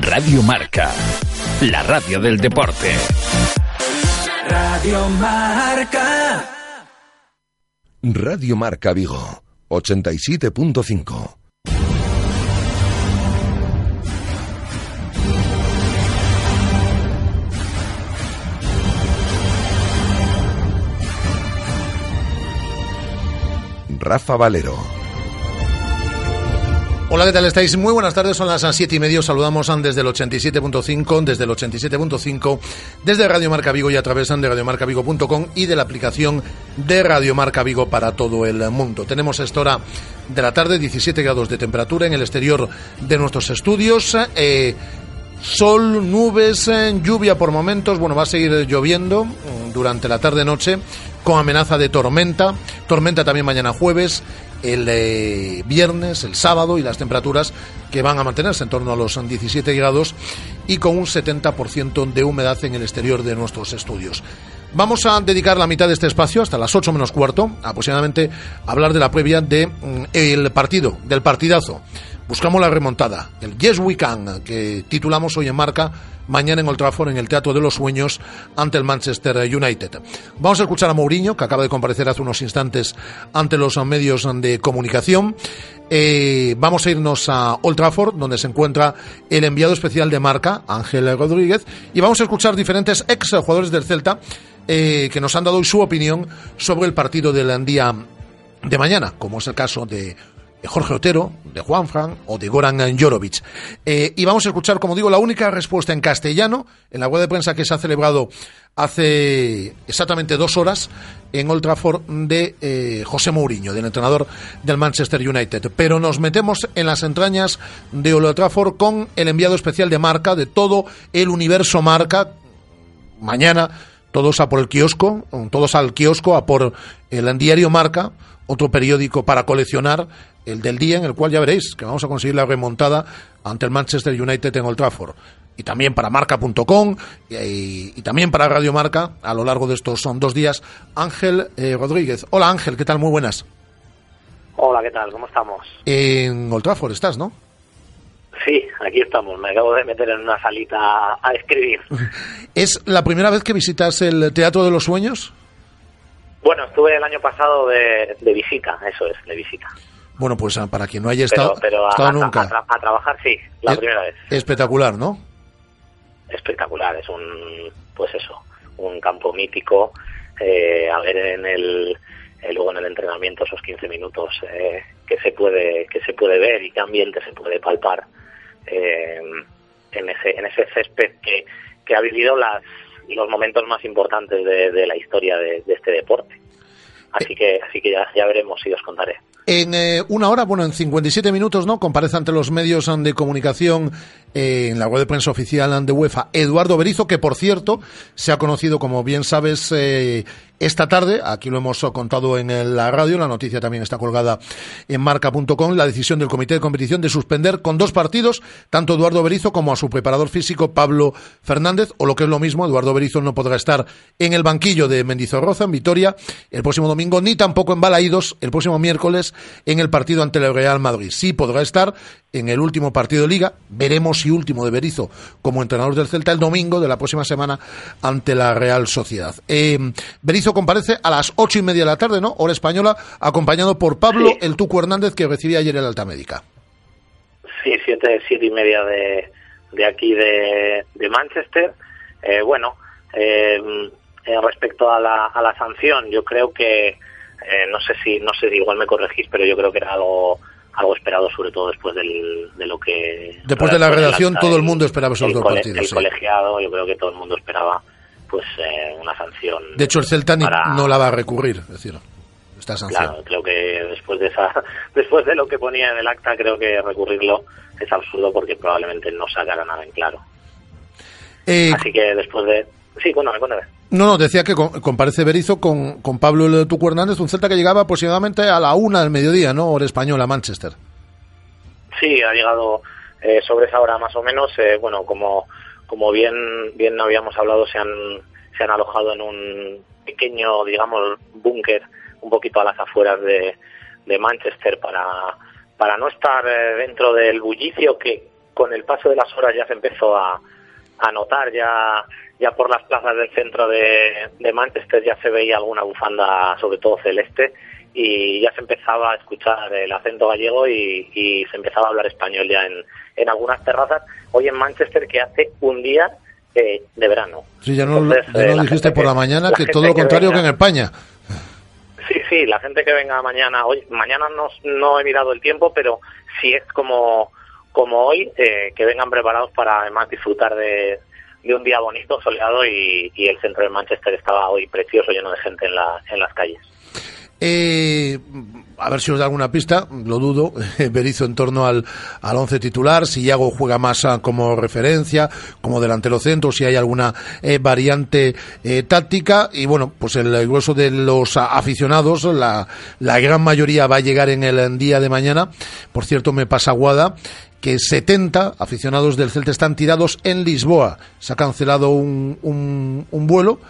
Radio Marca, la radio del deporte. Radio Marca. Radio Marca Vigo, 87.5. Rafa Valero. Hola, ¿qué tal estáis? Muy buenas tardes, son las siete y medio. Saludamos desde el 87.5, desde el 87.5, desde Radio Marca Vigo y a través de radiomarcavigo.com y de la aplicación de Radio Marca Vigo para todo el mundo. Tenemos esta hora de la tarde, 17 grados de temperatura en el exterior de nuestros estudios. Eh, sol, nubes, eh, lluvia por momentos. Bueno, va a seguir lloviendo mm, durante la tarde-noche con amenaza de tormenta. Tormenta también mañana jueves el eh, viernes, el sábado y las temperaturas que van a mantenerse en torno a los 17 grados y con un 70% de humedad en el exterior de nuestros estudios. Vamos a dedicar la mitad de este espacio, hasta las 8 menos cuarto, aproximadamente, a hablar de la previa del de, mm, partido, del partidazo. Buscamos la remontada, el Yes We Can, que titulamos hoy en marca mañana en Old Trafford, en el Teatro de los Sueños, ante el Manchester United. Vamos a escuchar a Mourinho, que acaba de comparecer hace unos instantes ante los medios de comunicación. Eh, vamos a irnos a Old Trafford, donde se encuentra el enviado especial de marca, Ángel Rodríguez, y vamos a escuchar diferentes ex jugadores del Celta eh, que nos han dado hoy su opinión sobre el partido del día de mañana, como es el caso de de Jorge Otero, de Juan Fran o de Goran Jorovic. Eh, y vamos a escuchar, como digo, la única respuesta en castellano en la web de prensa que se ha celebrado hace exactamente dos horas en Old Trafford de eh, José Mourinho, del entrenador del Manchester United. Pero nos metemos en las entrañas de Old Trafford con el enviado especial de marca, de todo el universo marca. Mañana todos a por el kiosco, todos al kiosco, a por el diario Marca, otro periódico para coleccionar el del día en el cual ya veréis que vamos a conseguir la remontada ante el Manchester United en Old Trafford. Y también para marca.com y, también para Radio Marca a lo largo de estos son dos días. Ángel eh, Rodríguez. Hola Ángel, ¿qué tal? Muy buenas. Hola, ¿qué tal? ¿Cómo estamos? En Old Trafford estás, ¿no? Sí, aquí estamos. Me acabo de meter en una salita a escribir. ¿Es la primera vez que visitas el Teatro de los Sueños? Bueno, estuve el año pasado de, de visita, eso es, de visita. Bueno, pues ah, para quien no haya estado, pero, a, nunca. A, trabajar sí, la primera vez. Espectacular, ¿no? Espectacular, es un, pues eso, un campo mítico. Eh, a ver en el, eh, luego en el entrenamiento esos 15 minutos eh, que se puede que se puede ver y qué ambiente se puede palpar eh, en ese en ese césped que, que ha vivido las los momentos más importantes de, de la historia de, de este deporte. Así que, así que ya, ya veremos y os contaré. En eh, una hora, bueno, en 57 minutos, ¿no? Comparece ante los medios de comunicación en la web de prensa oficial de UEFA Eduardo Berizo, que por cierto se ha conocido, como bien sabes, eh, esta tarde, aquí lo hemos contado en la radio, la noticia también está colgada en marca.com, la decisión del comité de competición de suspender con dos partidos tanto Eduardo Berizo como a su preparador físico Pablo Fernández, o lo que es lo mismo, Eduardo Berizo no podrá estar en el banquillo de Mendizorroza, en Vitoria, el próximo domingo, ni tampoco en Balaídos el próximo miércoles en el partido ante el Real Madrid. Sí podrá estar en el último partido de liga, veremos si último de Berizo como entrenador del Celta el domingo de la próxima semana ante la Real Sociedad. Eh, Berizo comparece a las ocho y media de la tarde, ¿no? Hora española, acompañado por Pablo El Tuco Hernández, que recibía ayer el alta médica. Sí, siete, siete y media de, de aquí de, de Manchester. Eh, bueno, eh, respecto a la, a la sanción, yo creo que, eh, no sé si, no sé, igual me corregís, pero yo creo que era algo algo esperado sobre todo después del, de lo que después de la redacción todo el mundo esperaba esos dos partidos el colegiado yo creo que todo el mundo esperaba pues eh, una sanción. De hecho, el Celta no la va a recurrir, es decir, esta sanción. Claro, creo que después de esa, después de lo que ponía en el acta, creo que recurrirlo es absurdo porque probablemente no sacará nada en claro. Eh, Así que después de... Sí, cuéntame, cuéntame. No, no, decía que comparece Berizo con, con Pablo El Tucu Hernández, un Celta que llegaba aproximadamente a la una del mediodía, ¿no? Hora española, Manchester. Sí, ha llegado eh, sobre esa hora más o menos. eh, bueno, como, como bien, bien habíamos hablado, se han, se han alojado en un pequeño, digamos, búnker un poquito a las afueras de, de Manchester para, para no estar eh, dentro del bullicio que con el paso de las horas ya se empezó a, a notar ya ya por las plazas del centro de, de Manchester ya se veía alguna bufanda sobre todo celeste y ya se empezaba a escuchar el acento gallego y, y se empezaba a hablar español ya en, en algunas terrazas hoy en Manchester que hace un día eh, de verano Sí, ya no, Entonces, ya eh, no dijiste por la mañana la que todo lo contrario que venga- en España. Sí, sí, la gente que venga mañana, hoy, mañana no, no he mirado el tiempo, pero si es como, como hoy, eh, que vengan preparados para además disfrutar de, de un día bonito, soleado y, y el centro de Manchester estaba hoy precioso, lleno de gente en, la, en las calles. Eh, a ver si os da alguna pista, lo dudo, Berizzo en torno al, al once titular, si Iago juega más ah, como referencia, como delantero centro, si hay alguna eh, variante eh, táctica, y bueno, pues el, el grueso de los ah, aficionados, la, la gran mayoría va a llegar en el día de mañana, por cierto me pasa Guada, que 70 aficionados del Celta están tirados en Lisboa, se ha cancelado un, un, un vuelo,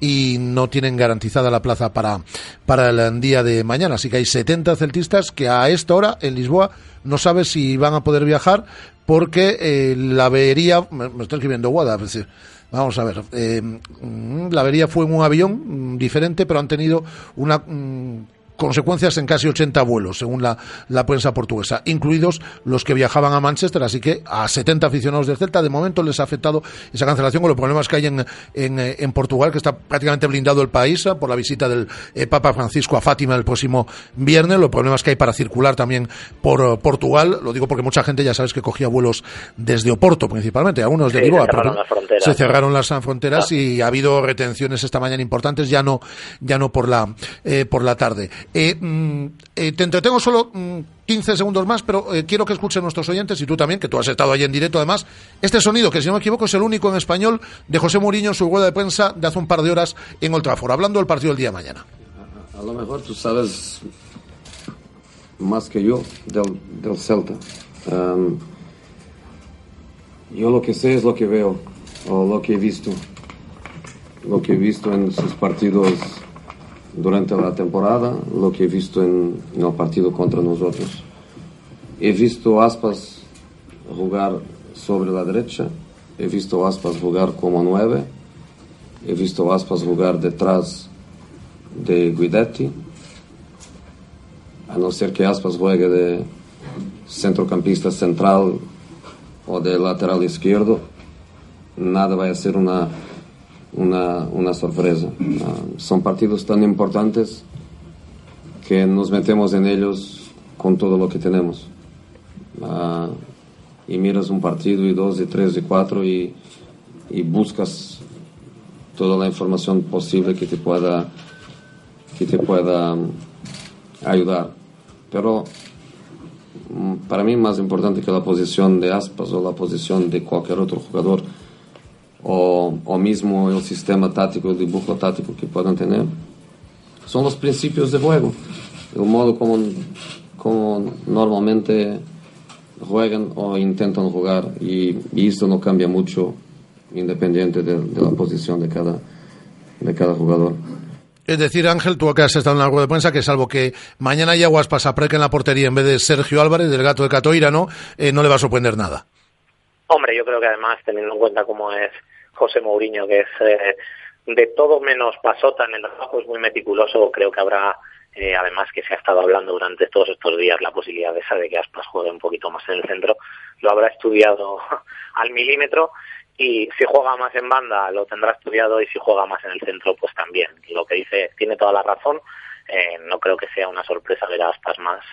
y no tienen garantizada la plaza para, para el día de mañana. Así que hay 70 celtistas que a esta hora en Lisboa no sabe si van a poder viajar porque eh, la avería, me, estoy escribiendo Guada, es decir, vamos a ver, eh, mm, la avería fue en un avión mm, diferente, pero han tenido una... mm, consecuencias en casi 80 vuelos, según la, la prensa portuguesa, incluidos los que viajaban a Manchester, así que a 70 aficionados del Celta de momento les ha afectado esa cancelación con los problemas que hay en, en, eh, en Portugal, que está prácticamente blindado el país eh, por la visita del eh, Papa Francisco a Fátima el próximo viernes, los problemas que hay para circular también por eh, Portugal, lo digo porque mucha gente ya sabes que cogía vuelos desde Oporto principalmente, algunos de Lisboa, se cerraron las fronteras. se cerraron las ah, fronteras Ah. y ha habido retenciones esta mañana importantes, ya no, ya no por la, eh, por la tarde. Eh, mm, eh, te entretengo solo mm, 15 segundos más, pero eh, quiero que escuchen nuestros oyentes y tú también, que tú has estado ahí en directo además, este sonido, que si no me equivoco es el único en español de José Mourinho en su rueda de prensa de hace un par de horas en Old Trafford, hablando del partido del día de mañana. A lo mejor tú sabes más que yo del, del Celta. Am, yo lo que sé es lo que veo, o lo que he visto. Lo que he visto en sus partidos durante la temporada, lo que he visto el partido contra nosotros. He visto Aspas jugar sobre la derecha, he visto Aspas jugar como nueve, he visto Aspas jugar detrás de Guidetti, a no ser que Aspas juegue de centrocampista central o de lateral izquierdo, nada va a ser una, una, una sorpresa. Ah, son partidos tan importantes que nos metemos en ellos con todo lo que tenemos. Ah, y miras un partido y dos y tres y cuatro y, y buscas toda la información posible que te pueda que te pueda mm, ayudar. Pero mm, para mí más importante que la posición de Aspas o la posición de cualquier otro jugador o, o mismo el sistema táctico, el dibujo táctico que puedan tener, son los principios de juego, el modo como, como normalmente juegan o intentan jugar y, y esto no cambia mucho independiente de, de la posición de cada, de cada jugador. Es decir, Ángel, tú que has estado en la rueda de prensa, que salvo que mañana Yaguas pasa preca en la portería en vez de Sergio Álvarez, del gato de Catoira, ¿no? Eh, no le va a sorprender nada. Hombre, yo creo que además, teniendo en cuenta cómo es José Mourinho, que es eh, de todo menos pasota en el trabajo, es muy meticuloso, creo que habrá, eh, además que se ha estado hablando durante todos estos días, la posibilidad esa de que Aspas juegue un poquito más en el centro, lo habrá estudiado al milímetro y si juega más en banda lo tendrá estudiado y si juega más en el centro pues también. Lo que dice tiene toda la razón, eh, no creo que sea una sorpresa ver a Aspas más,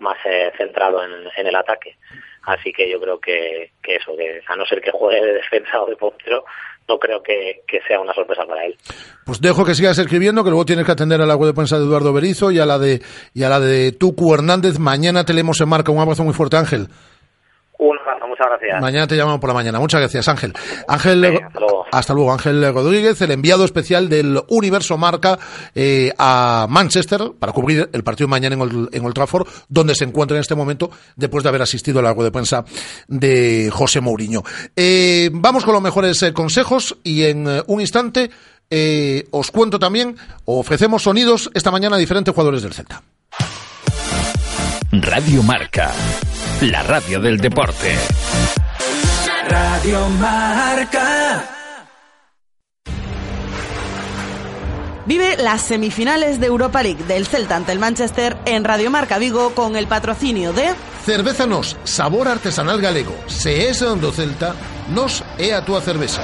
más eh, centrado en, el ataque. Así que yo creo que, eso, que a no ser que juegue de defensa o de portero, no creo que, que, sea una sorpresa para él. Pues dejo que sigas escribiendo, que luego tienes que atender a la web de prensa de Eduardo Berizo y a la de y a la de Tucu Hernández. Mañana te leemos en marca. Un abrazo muy fuerte, Ángel. Muchas gracias. Mañana te llamamos por la mañana. Muchas gracias, Ángel. Ángel, hasta, luego. hasta, luego. Ángel Rodríguez, el enviado especial del Universo Marca eh, a Manchester para cubrir el partido mañana en, Old, en Old Trafford, donde se encuentra en este momento después de haber asistido a la rueda de prensa de José Mourinho. Eh, vamos con los mejores eh, consejos y en eh, un instante eh, os cuento también, ofrecemos sonidos esta mañana a diferentes jugadores del Celta. Radio Marca, la radio del deporte. Radio Marca. Vive las semifinales de Europa League del Celta ante el Manchester en Radio Marca Vigo con el patrocinio de Cerveza Nos, sabor artesanal galego. Se es Celta, nos é a túa cerveza.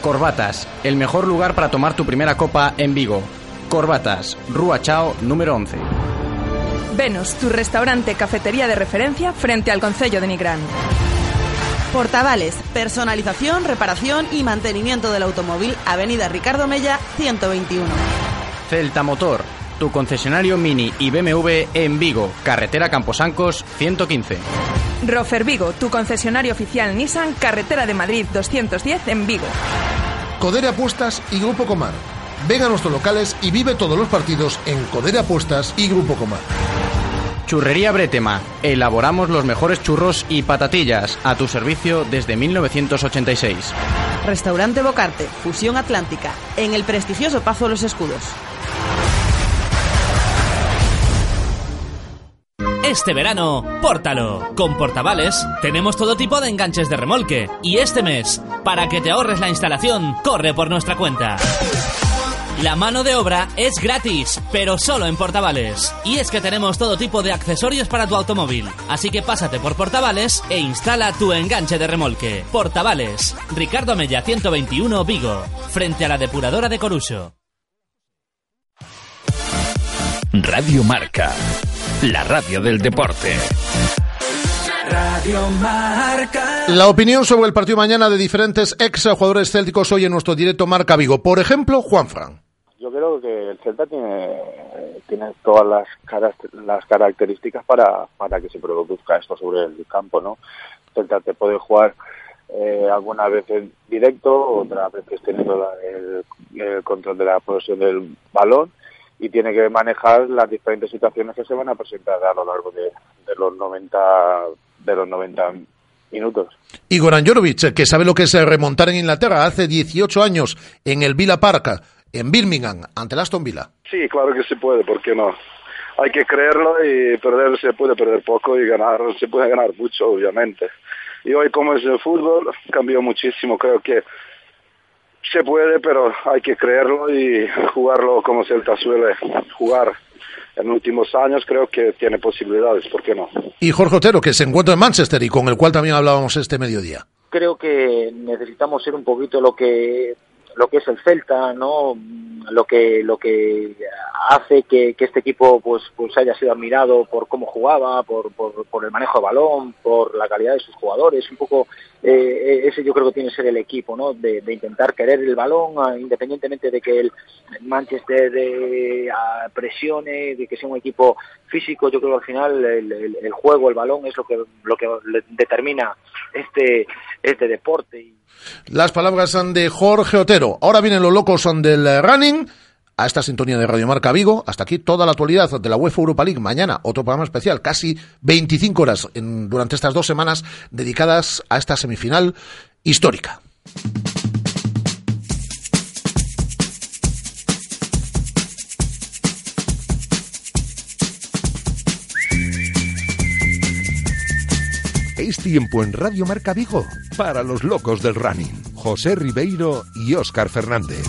Corbatas, el mejor lugar para tomar tu primera copa en Vigo. Corbatas, Rúa Chao, número 11. Venus, tu restaurante cafetería de referencia frente al Concello de Nigrán. Portavales, personalización, reparación y mantenimiento del automóvil, Avenida Ricardo Mella, 121. Celta Motor, tu concesionario Mini y BMW en Vigo, carretera Camposancos 115. Rofer Vigo, tu concesionario oficial Nissan, carretera de Madrid 210 en Vigo. Codere Apuestas y Grupo Comar. Ven a nuestros locales y vive todos los partidos en Codere Apuestas y Grupo Comar. Churrería Bretema. Elaboramos los mejores churros y patatillas a tu servicio desde 1986. Restaurante Bocarte, Fusión Atlántica, en el prestigioso Pazo Los Escudos. Este verano, pórtalo. Con Portavales tenemos todo tipo de enganches de remolque. Y este mes, para que te ahorres la instalación, corre por nuestra cuenta. La mano de obra es gratis, pero solo en Portavales. Y es que tenemos todo tipo de accesorios para tu automóvil. Así que pásate por Portavales e instala tu enganche de remolque. Portavales, Ricardo Mella 121 Vigo, frente a la depuradora de Coruso. Radio Marca, la radio del deporte. Radio Marca. La opinión sobre el partido mañana de diferentes ex jugadores célticos hoy en nuestro directo Marca Vigo. Por ejemplo, Juan Fran. Yo creo que el Celta tiene, tiene todas las, las características para, para que se produzca esto sobre el campo, ¿no? El Celta te puede jugar eh, algunas veces directo, otras veces teniendo la, el, el control de la posesión del balón y tiene que manejar las diferentes situaciones que se van a presentar a lo largo de, de los 90 de los 90 minutos. Igor Anjorovic, que sabe lo que es remontar en Inglaterra hace 18 años en el Villa Park, en Birmingham, ante el Aston Villa. Sí, claro que se puede, ¿por qué no? Hay que creerlo y perder se puede perder poco y ganar se puede ganar mucho, obviamente. Y hoy como es el fútbol, cambió muchísimo, creo que se puede, pero hay que creerlo y jugarlo como Celta suele jugar en últimos años creo que tiene posibilidades, ¿por qué no? Y Jorge Otero, que se encuentra en Manchester y con el cual también hablábamos este mediodía. Creo que necesitamos ser un poquito lo que lo que es el Celta, ¿no? Lo que lo que hace que, este equipo pues pues haya sido admirado por cómo jugaba, por, por, el manejo de balón, por la calidad de sus jugadores, un poco eh, ese yo creo que tiene que ser el equipo, ¿no? De, intentar querer el balón, uh, independientemente de que el Manchester eh, presione, de que sea un equipo físico, yo creo que al final el, el, el juego, el balón es lo que lo que determina este este deporte. Las palabras son de Jorge Otero. Ahora vienen los locos son del running. A esta sintonía de Radio Marca Vigo, hasta aquí toda la actualidad de la UEFA Europa League. Mañana otro programa especial, casi 25 horas en, durante estas dos semanas dedicadas a esta semifinal histórica. Es tiempo en Radio Marca Vigo para los locos del running. José Ribeiro y Óscar Fernández.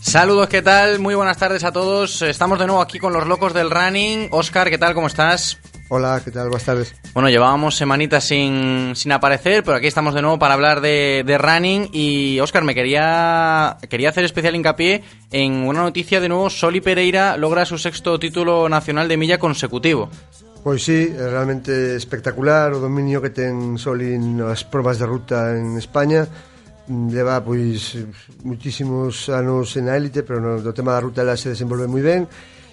Saludos, ¿qué tal? Muy buenas tardes a todos. Estamos de nuevo aquí con los locos del running. Óscar, ¿qué tal? ¿Cómo estás? Hola, ¿qué tal? Buenas tardes. Bueno, llevábamos semanitas sin, sin aparecer, pero aquí estamos de nuevo para hablar de, de running. Y Óscar, me quería, quería hacer especial hincapié en una noticia de nuevo. Soli Pereira logra su sexto título nacional de milla consecutivo. Pois sí, é realmente espectacular o dominio que ten Solin nas probas de ruta en España. Leva pois muitísimos anos en a élite, pero no, do tema da ruta ela se desenvolve moi ben.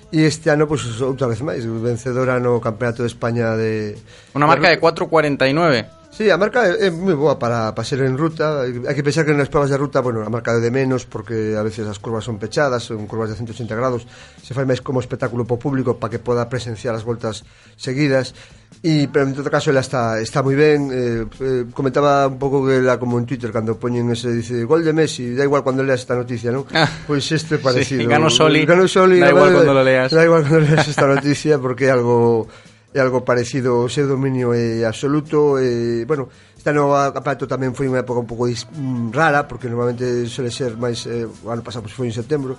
E este ano pois outra vez máis, vencedora no Campeonato de España de Unha marca de 4.49 Sí, a marca é, é moi boa para, para ser en ruta. Hai que pensar que nas pruebas de ruta Bueno, a marca é de menos porque a veces as curvas son pechadas Son curvas de 180 grados. Se fai máis como espectáculo po público Para que poda presenciar as voltas seguidas. E, pero en todo caso ela está, está moi ben eh, eh, Comentaba un pouco que ela como en Twitter Cando poñen ese, dice Gol de Messi, da igual cuando leas esta noticia, non? Ah, pois pues este parecido. sí, Gano Soli, Gano Soli da igual cuando lo leas. Da igual cuando leas esta noticia Porque é algo é algo parecido o seu dominio é absoluto e, bueno, esta nova aparato tamén foi unha época un pouco mm, rara porque normalmente suele ser máis eh, o ano pasado pues, foi en setembro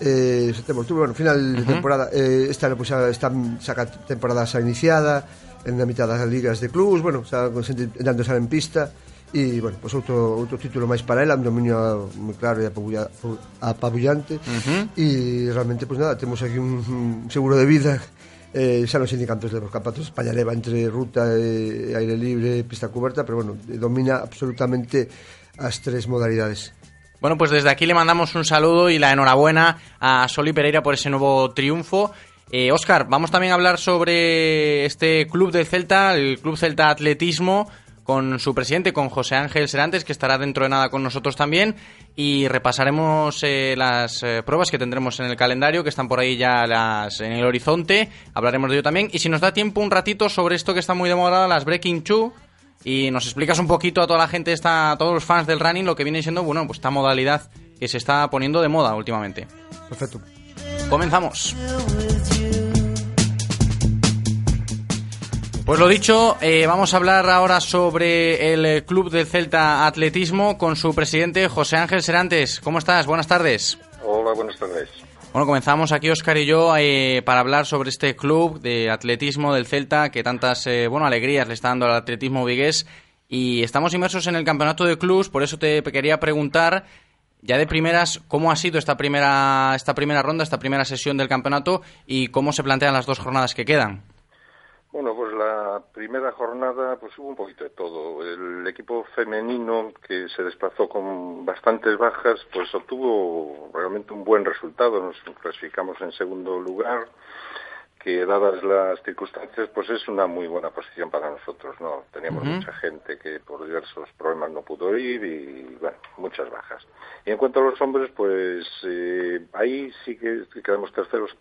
eh, setembro, outubro, bueno, final uh -huh. de temporada eh, esta ano pues, xa, está, saca temporada xa iniciada en a mitad das ligas de clubs bueno, xa dando xa en pista e, bueno, pois pues, outro, outro título máis para ela un dominio moi claro e apabullante uh -huh. e realmente, pois pues, nada, temos aquí un, un seguro de vida eh, xa non sei cantos de los campeonatos España leva entre ruta e aire libre pista cuberta, pero bueno, domina absolutamente as tres modalidades Bueno, pues desde aquí le mandamos un saludo y la enhorabuena a Soli Pereira por ese nuevo triunfo. Eh, Oscar, vamos también a hablar sobre este club de Celta, el Club Celta Atletismo, con su presidente, con José Ángel Serantes, que estará dentro de nada con nosotros también, y repasaremos eh, las eh, pruebas que tendremos en el calendario, que están por ahí ya las en el horizonte, hablaremos de ello también, y si nos da tiempo un ratito sobre esto que está muy de moda, las Breaking Two, y nos explicas un poquito a toda la gente, esta, a todos los fans del running, lo que viene siendo, bueno, pues esta modalidad que se está poniendo de moda últimamente. Perfecto. Comenzamos. Pues lo dicho, eh, vamos a hablar ahora sobre el Club del Celta Atletismo con su presidente José Ángel Serantes. ¿Cómo estás? Buenas tardes. Hola, buenas tardes. Bueno, comenzamos aquí Oscar y yo eh, para hablar sobre este club de atletismo del Celta que tantas eh, bueno alegrías le está dando al atletismo vigués y estamos inmersos en el campeonato de clubs, por eso te quería preguntar ya de primeras cómo ha sido esta primera esta primera ronda, esta primera sesión del campeonato y cómo se plantean las dos jornadas que quedan. Bueno, pues la primera jornada pues hubo un poquito de todo. El equipo femenino que se desplazó con bastantes bajas pues obtuvo realmente un buen resultado. Nos clasificamos en segundo lugar que dadas las circunstancias pues es una muy buena posición para nosotros no teníamos mucha gente que por diversos problemas no pudo ir y bueno muchas bajas y en cuanto a los hombres pues eh, ahí sí que quedamos terceros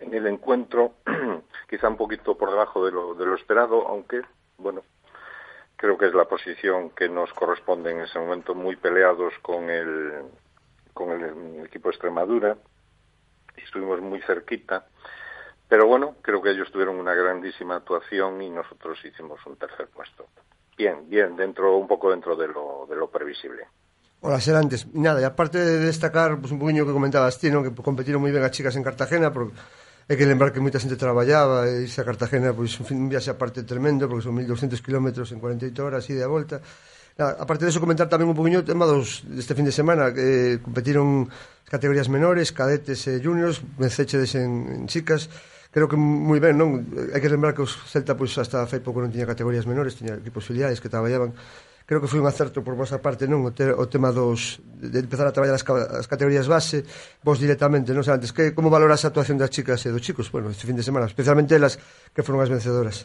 en el encuentro, quizá un poquito por debajo de lo, de lo esperado, aunque, bueno, creo que es la posición que nos corresponde en ese momento, muy peleados con el, con el, equipo Extremadura, estuvimos muy cerquita, pero bueno, creo que ellos tuvieron una grandísima actuación y nosotros hicimos un tercer puesto. Bien, bien, dentro, un poco dentro de lo, de lo previsible. Hola, ser antes. Nada, y aparte de destacar pues, un poquinho que comentabas que competieron moi ben as chicas en Cartagena, porque Hai que lembrar que moita xente traballaba e irse a Cartagena, pois, un fin, un viaxe aparte tremendo, porque son 1200 km en 48 horas, ida e volta. Nada, a partir de eso comentar tamén un poquinho o tema dos, deste fin de semana, que eh, competiron categorías menores, cadetes e juniors, vencechedes en, en chicas, creo que moi ben, non? Hai que lembrar que os Celta, pois, hasta fai pouco non tiña categorías menores, tiña equipos filiais que traballaban creo que foi un acerto por vosa parte non o, te, o tema dos de empezar a traballar as, as categorías base. Vos directamente, non sei antes que como valoras a actuación das chicas e dos chicos, bueno, este fin de semana, especialmente las que foron as vencedoras.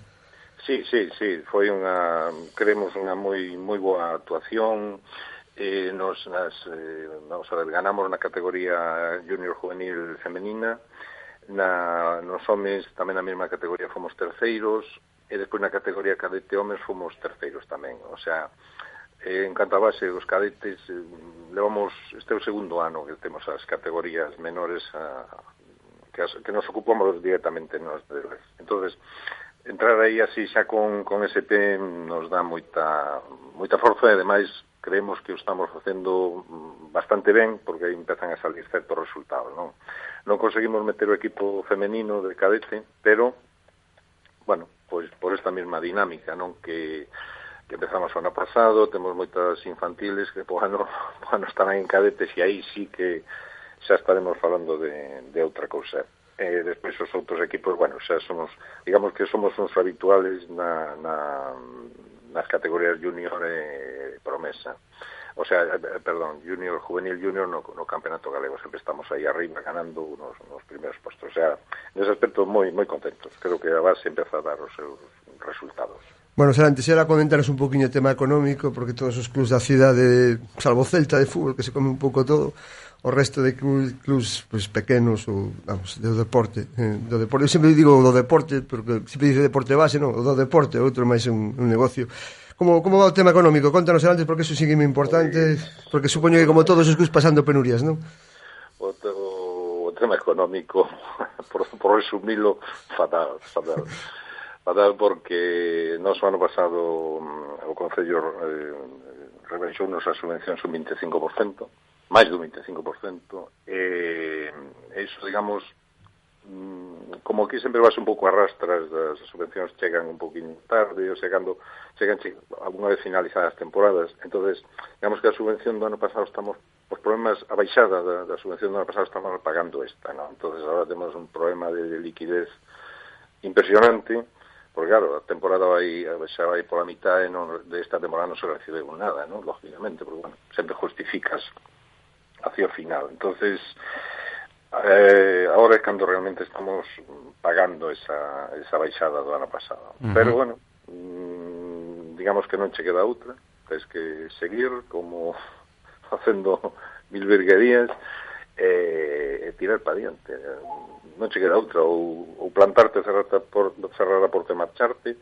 Sí, sí, sí, foi unha creemos unha moi moi boa actuación. Eh, nos nas, eh, vamos a ver, ganamos na categoría junior juvenil femenina. Na, nos homes tamén na mesma categoría fomos terceiros e despois na categoría cadete homes fomos terceiros tamén. O sea, eh, en canto a base, os cadetes eh, levamos, este é o segundo ano que temos as categorías menores a, que, as, que nos ocupamos directamente nos deles. entonces entrar aí así xa con, con ese nos dá moita, moita forza e ademais creemos que o estamos facendo mm, bastante ben porque aí empezan a salir certos resultados non, non conseguimos meter o equipo femenino de cadete pero bueno, pois por esta mesma dinámica, non que que empezamos o ano pasado, temos moitas infantiles que po ano, po ano estarán en cadetes e aí sí que xa estaremos falando de, de outra cousa. E eh, despois os outros equipos, bueno, xa somos, digamos que somos uns habituales na, na, nas categorías junior e promesa o sea, eh, eh, perdón, junior, juvenil junior no, no campeonato galego, sempre estamos aí arriba ganando unos, unos primeiros postos, o sea, nese aspecto moi moi contentos, creo que a base empeza a dar os seus resultados. Bueno, Serantes, era comentaros un poquinho o tema económico, porque todos os clubs da cidade, salvo Celta de fútbol, que se come un pouco todo, o resto de clubs, clubs pues, pequenos ou vamos, do deporte, eh, do deporte. Eu sempre digo do deporte, porque sempre dice deporte base, non, o do deporte, outro máis un, un negocio Como, como va o tema económico? Contanos antes, porque eso sigue moi importante, pois- porque supoño que como todos os que pasando penurias, non? O, o, o tema económico, por, por resumilo, fatal, fatal. fatal porque nos ano pasado mm, o Concello eh, rebaixou nos a subvención un 25%, máis do 25%, e eh, iso, digamos, Mm, como aquí sempre vas un pouco a rastras das subvencións chegan un poquinho tarde ou chegando chegan che, alguna vez finalizadas as temporadas entonces digamos que a subvención do ano pasado estamos os problemas a baixada da, da subvención do ano pasado estamos pagando esta ¿no? entonces agora temos un problema de, de liquidez impresionante porque claro, a temporada vai, xa vai pola mitad e non, desta temporada non se recibe nada, ¿no? lógicamente, porque bueno, sempre justificas hacia o final. Entonces, Eh, ahora é cando realmente estamos pagando esa, esa baixada do ano pasado. Uh -huh. Pero, bueno, mm, digamos que non che queda outra, tens que seguir como facendo mil virguerías e, e tirar para diante. Non che queda outra, ou, ou plantarte, cerrarte por, cerrar a porta e marcharte,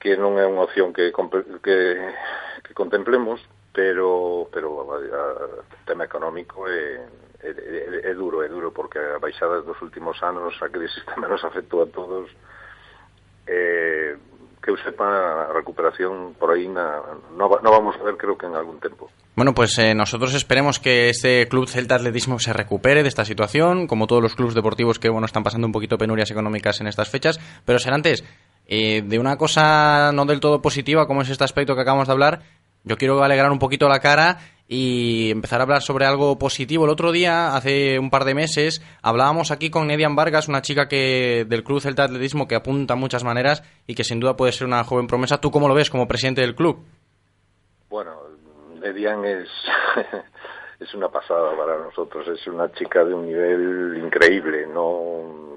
que non é unha opción que, que, que contemplemos, pero, pero a, a, tema económico é... Eh, é, é duro, é duro porque a baixada dos últimos anos a crisis tamén nos afectou a todos. Eh, que eu sepa a recuperación por aí na, no, no vamos a ver creo que en algún tempo. Bueno, pues eh, nosotros esperemos que este Club Celta Atletismo se recupere de esta situación, como todos los clubes deportivos que bueno están pasando un poquito penurias económicas en estas fechas, pero ser antes eh, de una cosa no del todo positiva como es este aspecto que acabamos de hablar, yo quiero alegrar un poquito la cara y empezar a hablar sobre algo positivo. El otro día, hace un par de meses, hablábamos aquí con Nedian Vargas, una chica que del Club Celta Atletismo que apunta muchas maneras y que sin duda puede ser una joven promesa. ¿Tú cómo lo ves como presidente del club? Bueno, Nedian es, es una pasada para nosotros. Es una chica de un nivel increíble. No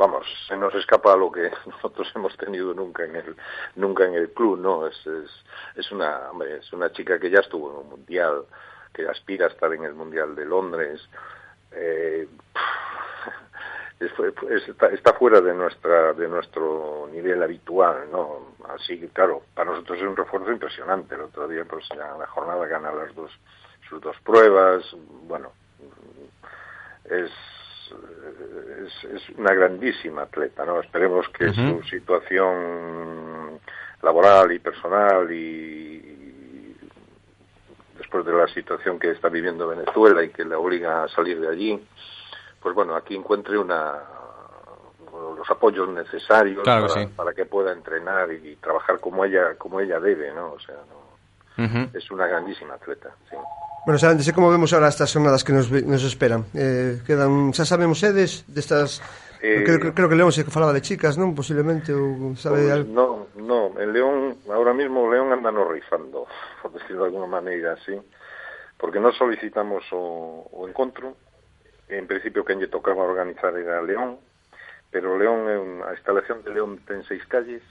vamos, se nos escapa lo que nosotros hemos tenido nunca en el nunca en el club, ¿no? Es, es, es una hombre, es una chica que ya estuvo en un mundial, que aspira a estar en el mundial de Londres. Eh, es, está, está, fuera de nuestra de nuestro nivel habitual, ¿no? Así que claro, para nosotros es un refuerzo impresionante. El otro día, pues ya en la jornada gana las dos sus dos pruebas, bueno, es es, es, una grandísima atleta, ¿no? Esperemos que uh -huh. su situación laboral y personal y después de la situación que está viviendo Venezuela y que le obliga a salir de allí, pues bueno, aquí encuentre una los apoyos necesarios claro para, que sí. para, que pueda entrenar y, trabajar como ella como ella debe, ¿no? O sea, no, uh -huh. es una grandísima atleta, sí. Bueno, xa antes, como vemos ahora estas jornadas que nos, nos esperan? Eh, quedan, xa sabemos sedes destas... Eh, creo, creo, que León se falaba de chicas, non? Posiblemente, ou sabe... Pois pues, algo? no, no, en León, ahora mismo León anda nos rifando, por decirlo de alguna maneira, así, porque non solicitamos o, o encontro, en principio quen lle tocaba organizar era León, pero León, a instalación de León ten seis calles,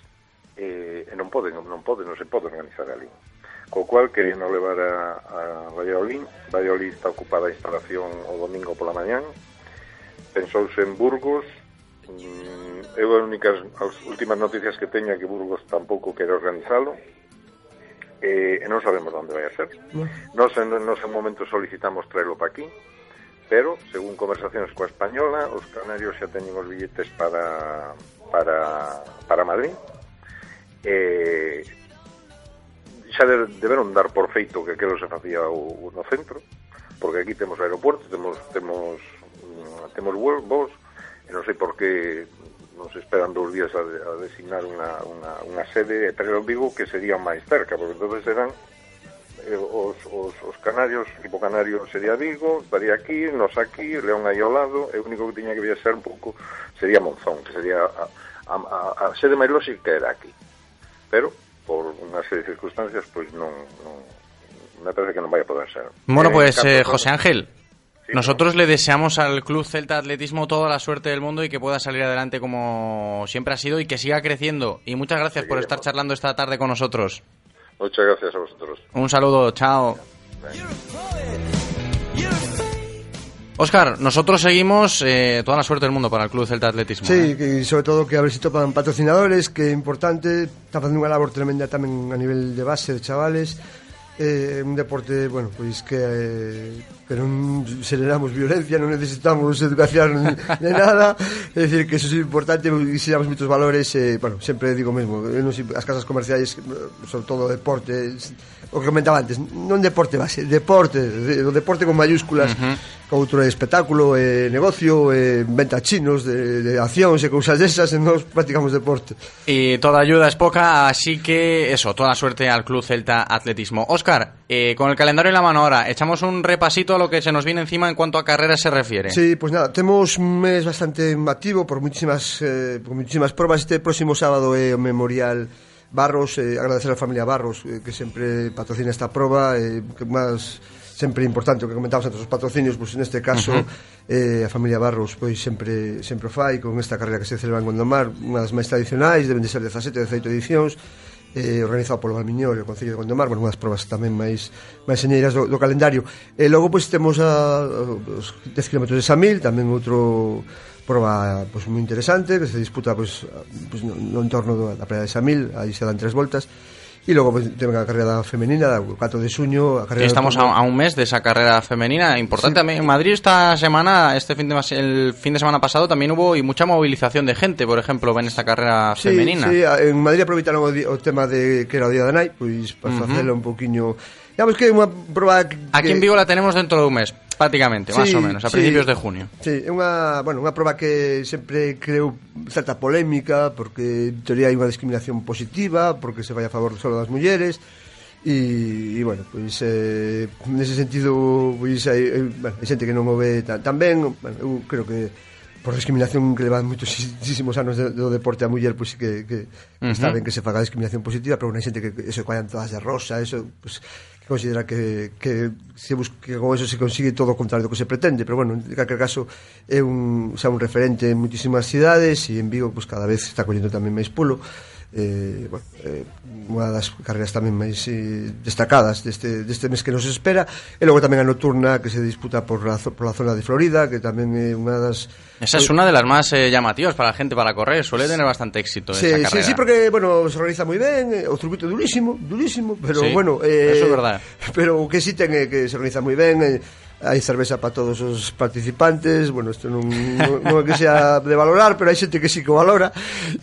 eh, e non poden, non pode, non se pode organizar ali co cual querían levar a, a Valladolid. Valladolid está ocupada a instalación o domingo pola mañán. Pensouse en Burgos. Mm, eu as únicas as últimas noticias que teño é que Burgos tampouco quere organizalo. Eh, e non sabemos onde vai a ser. Nos en, nos en momento solicitamos traelo para aquí, pero, según conversacións coa española, os canarios xa teñen os billetes para para, para Madrid. Eh, xa de, deberon dar por feito que aquilo se facía o, o no centro, porque aquí temos aeropuerto, temos temos mm, temos voos, e non sei por que nos esperan dous días a, a designar unha, unha, unha sede, pero digo que sería máis cerca, porque entonces serán eh, os, os, os canarios, o equipo canario sería Vigo, estaría aquí, nos aquí, León aí ao lado, e o único que tiña que viaxar un pouco sería Monzón, que sería a, a, a, a sede máis lógica era aquí. Pero por unha serie de circunstancias, pois non, non me parece que non vai a poder ser. Bueno, En pues eh, José Ángel, nosotros le deseamos al Club Celta Atletismo toda la suerte del mundo y que pueda salir adelante como siempre ha sido y que siga creciendo. Y muchas gracias por estar charlando esta tarde con nosotros. Muchas gracias a vosotros. Un saludo, chao. Oscar, nosotros seguimos eh, toda la suerte del mundo para el Club Celta Atletismo. Sí, que sobre todo que a ver si topan patrocinadores, que importante, está facendo unha labor tremenda tamén a nivel de base de chavales. Eh, un deporte, bueno, pois que eh, que non generamos violencia, non necesitamos educación de nada, é dicir que eso é importante, ensinamos moitos valores, eh, bueno, sempre digo mesmo, eu non sei, as casas comerciais, sobre todo deporte, o que comentaba antes, non deporte base, deporte, deporte con mayúsculas, outro é espectáculo, eh, negocio, eh, venta chinos, de, de accións e cousas desas, e nós practicamos deporte. Y toda ayuda es poca, así que eso, toda suerte al Club Celta Atletismo. Oscar, eh, con el calendario en la mano ahora, echamos un repasito lo que se nos viene encima en cuanto a carreras se refiere. Sí, pues nada, temos un mes bastante activo por muchísimas eh, por muchísimas probas este próximo sábado é eh, o Memorial Barros, eh, agradecer á familia Barros eh, que sempre patrocina esta proba, eh, que máis sempre importante o que comentábamos antes os patrocinios, pois pues, neste caso uh -huh. eh, a familia Barros pois sempre sempre o fai con esta carreira que se celebra en Gondomar, unha das máis tradicionais, deben de ser 17, 18 edicións eh, organizado polo Valmiñor e o Concello de Gondomar, bueno, unhas probas tamén máis máis señeiras do, do calendario. E logo pois temos a, os 10 km de Samil, tamén outro proba pois moi interesante que se disputa pois, pois no, no entorno da praia de Samil, aí se dan tres voltas E logo pues, ten a carreira femenina o 4 de suño, a carreira Estamos a, a un mes de esa carreira femenina importante sí. en Madrid esta semana, este fin de el fin de semana pasado tamén hubo y mucha movilización de gente, por ejemplo, en esta carreira sí, femenina. Sí, en Madrid aproveitaron o, o tema de que era o día da nai, pois pues, para uh -huh. facelo un poquinho Digamos que é unha proba que... Aquí en Vigo la tenemos dentro de un mes Prácticamente, sí, ou menos, a sí, principios de junio. Sí, é unha, bueno, unha proba que sempre creu certa polémica porque en teoría hai unha discriminación positiva, porque se vai a favor só das mulleres, e, e bueno, pois eh, nese sentido pois hai, bueno, hai xente que non o ve tan, tan ben, bueno, eu creo que por discriminación que levan moitísimos anos de, do deporte a muller, pois que, que uh -huh. está ben que se faga discriminación positiva, pero non hai xente que eso coan todas de rosa, eso pues, considera que, que se busque, con eso se consigue todo o contrario do que se pretende, pero bueno, en calquer caso é un, xa un referente en moitísimas cidades e en Vigo pues, cada vez está collendo tamén máis pulo. Eh, bueno, eh, unha das carreras tamén máis eh, destacadas deste, deste mes que nos espera e logo tamén a nocturna que se disputa por la, por la zona de Florida que tamén é unha das Esa es una de las más eh, llamativas para la gente para correr, suele tener bastante éxito Sí, esa sí, carrera. sí, porque, bueno, se organiza moi ben, eh, o circuito durísimo, durísimo, pero Sí, bueno... Eh, eso é verdad. Pero o que sí ten é que se organiza moi ben, eh, hai cerveza para todos os participantes, bueno, isto non, non, non é que sea de valorar, pero hai xente que sí que valora,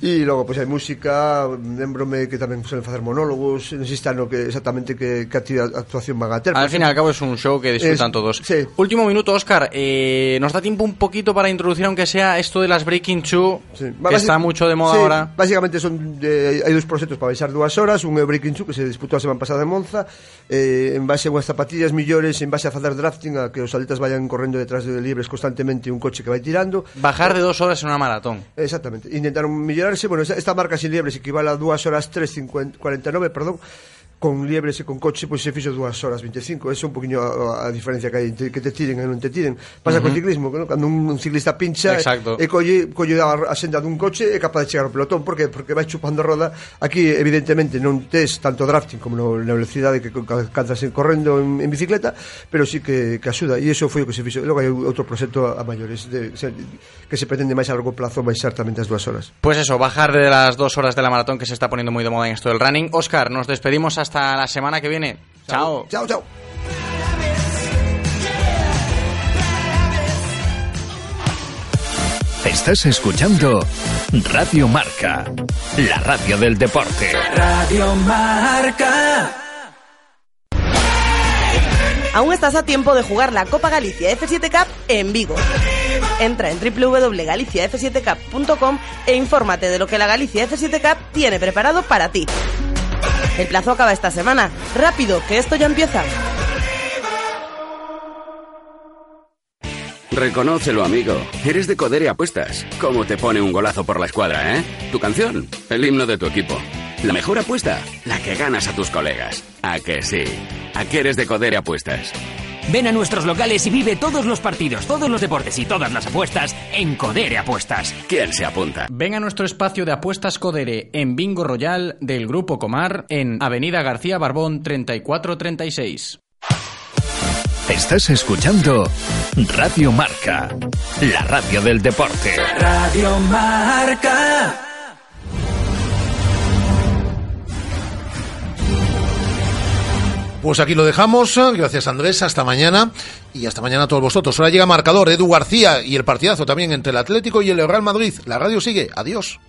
e logo, pois, hai música, lembrome que tamén suelen facer monólogos, se ano que exactamente que, que actuación van a ter. Al fin al cabo es un show que disfrutan Es- todos. Último minuto, Oscar. eh, nos da tiempo un poquito para introducir, aunque sea esto de las Breaking Two, que Basi- está mucho de moda sí, ahora. Básicamente son de, hai dous proxectos para baixar dúas horas, un é Breaking Two que se disputou a semana pasada en Monza, eh, en base a unhas zapatillas millores, en base a facer drafting, a que os atletas vayan correndo detrás de libres constantemente un coche que vai tirando. Bajar de dos horas en una maratón. Exactamente. Intentaron millorarse, bueno, esta, esta marca sin liebres equivale a 2 horas 3.49, perdón, con liebres e con coche pois se fixo 2 horas 25 eso é un poquinho a, a diferencia que hai que te tiren e non te tiren. Pasa uh -huh. co ciclismo que, no? cando un, un ciclista pincha Exacto. e, e colle, colle a, a senda dun coche é capaz de chegar ao pelotón. Porque porque vai chupando roda. Aquí evidentemente non tes tanto drafting como no, na velocidade que cantas correndo en, en bicicleta pero sí que, que axuda. E iso foi o que se fixo. E logo hai outro proxecto a, a maiores de, o que se pretende máis a largo plazo baixar tamén das 2 horas. Pois pues eso, bajar de las 2 horas de la maratón que se está poniendo moi de moda en esto del running. Óscar, nos despedimos a hasta la semana que viene. Chao. Chao, chao. Estás escuchando Radio Marca, la radio del deporte. Radio Marca. Aún estás a tiempo de jugar la Copa Galicia F7 Cup en Vigo. Entra en www.galiciaf7cup.com e infórmate de lo que la Galicia F7 Cup tiene preparado para ti. El plazo acaba esta semana. Rápido, que esto ya empieza. Reconócelo, amigo. Eres de Codere Apuestas. ¿Cómo te pone un golazo por la escuadra, eh? Tu canción, el himno de tu equipo. La mejor apuesta, la que ganas a tus colegas. ¿A que sí? ¿A que eres de Codere Apuestas? Ven a nuestros locales y vive todos los partidos, todos los deportes y todas las apuestas en Codere Apuestas. ¿Quién se apunta? Ven a nuestro espacio de apuestas Codere en Bingo Royal del Grupo Comar en Avenida García Barbón 3436. Estás escuchando Radio Marca, la radio del deporte. Radio Marca. Pues aquí lo dejamos. Gracias Andrés. Hasta mañana. Y hasta mañana a todos vosotros. Ahora llega marcador Edu García y el partidazo también entre el Atlético y el Real Madrid. La radio sigue. Adiós.